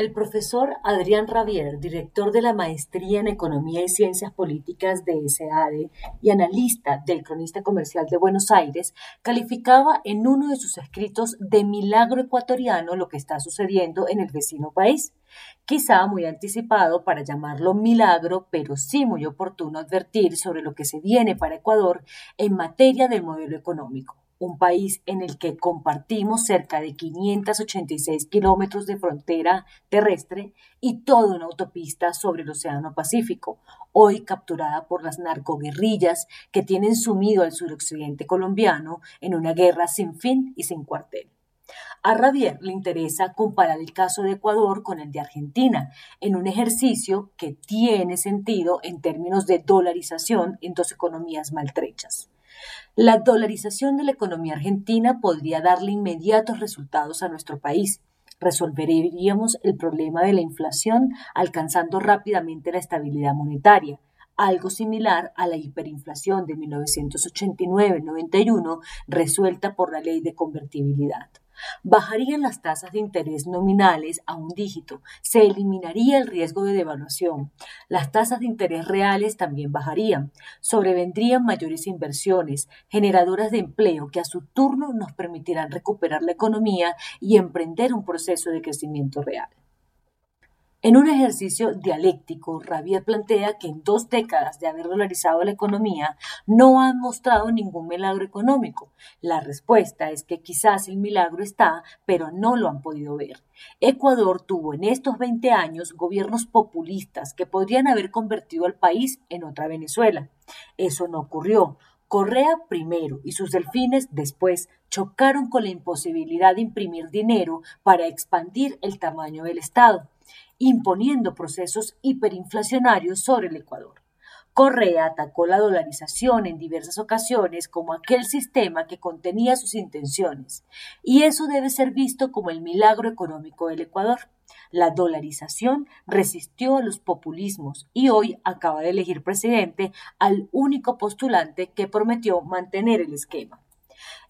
El profesor Adrián Ravier, director de la Maestría en Economía y Ciencias Políticas de SADE y analista del Cronista Comercial de Buenos Aires, calificaba en uno de sus escritos de milagro ecuatoriano lo que está sucediendo en el vecino país. Quizá muy anticipado para llamarlo milagro, pero sí muy oportuno advertir sobre lo que se viene para Ecuador en materia del modelo económico un país en el que compartimos cerca de 586 kilómetros de frontera terrestre y toda una autopista sobre el Océano Pacífico, hoy capturada por las narcoguerrillas que tienen sumido al suroccidente colombiano en una guerra sin fin y sin cuartel. A Javier le interesa comparar el caso de Ecuador con el de Argentina, en un ejercicio que tiene sentido en términos de dolarización en dos economías maltrechas. La dolarización de la economía argentina podría darle inmediatos resultados a nuestro país. Resolveríamos el problema de la inflación alcanzando rápidamente la estabilidad monetaria, algo similar a la hiperinflación de 1989-91 resuelta por la ley de convertibilidad. Bajarían las tasas de interés nominales a un dígito, se eliminaría el riesgo de devaluación, las tasas de interés reales también bajarían, sobrevendrían mayores inversiones, generadoras de empleo que a su turno nos permitirán recuperar la economía y emprender un proceso de crecimiento real. En un ejercicio dialéctico, Rabier plantea que en dos décadas de haber dolarizado la economía no han mostrado ningún milagro económico. La respuesta es que quizás el milagro está, pero no lo han podido ver. Ecuador tuvo en estos 20 años gobiernos populistas que podrían haber convertido al país en otra Venezuela. Eso no ocurrió. Correa primero y sus delfines después chocaron con la imposibilidad de imprimir dinero para expandir el tamaño del Estado imponiendo procesos hiperinflacionarios sobre el Ecuador. Correa atacó la dolarización en diversas ocasiones como aquel sistema que contenía sus intenciones, y eso debe ser visto como el milagro económico del Ecuador. La dolarización resistió a los populismos y hoy acaba de elegir presidente al único postulante que prometió mantener el esquema.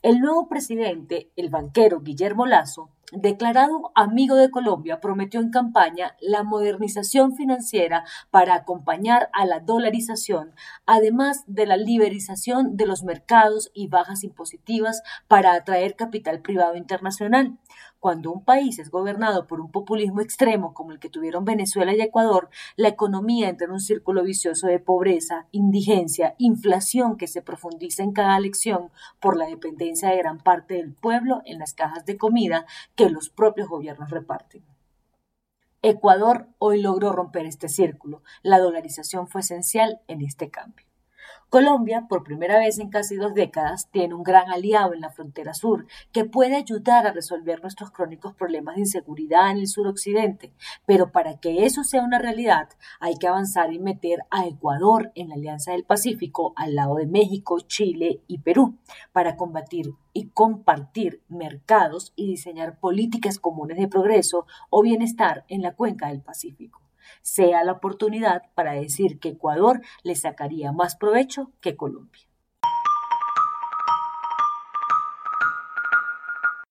El nuevo presidente, el banquero Guillermo Lazo, declarado amigo de Colombia, prometió en campaña la modernización financiera para acompañar a la dolarización, además de la liberización de los mercados y bajas impositivas para atraer capital privado internacional. Cuando un país es gobernado por un populismo extremo como el que tuvieron Venezuela y Ecuador, la economía entra en un círculo vicioso de pobreza, indigencia, inflación que se profundiza en cada elección por la dependencia de gran parte del pueblo en las cajas de comida que los propios gobiernos reparten. Ecuador hoy logró romper este círculo. La dolarización fue esencial en este cambio. Colombia, por primera vez en casi dos décadas, tiene un gran aliado en la frontera sur que puede ayudar a resolver nuestros crónicos problemas de inseguridad en el suroccidente. Pero para que eso sea una realidad, hay que avanzar y meter a Ecuador en la Alianza del Pacífico al lado de México, Chile y Perú para combatir y compartir mercados y diseñar políticas comunes de progreso o bienestar en la cuenca del Pacífico sea la oportunidad para decir que Ecuador le sacaría más provecho que Colombia.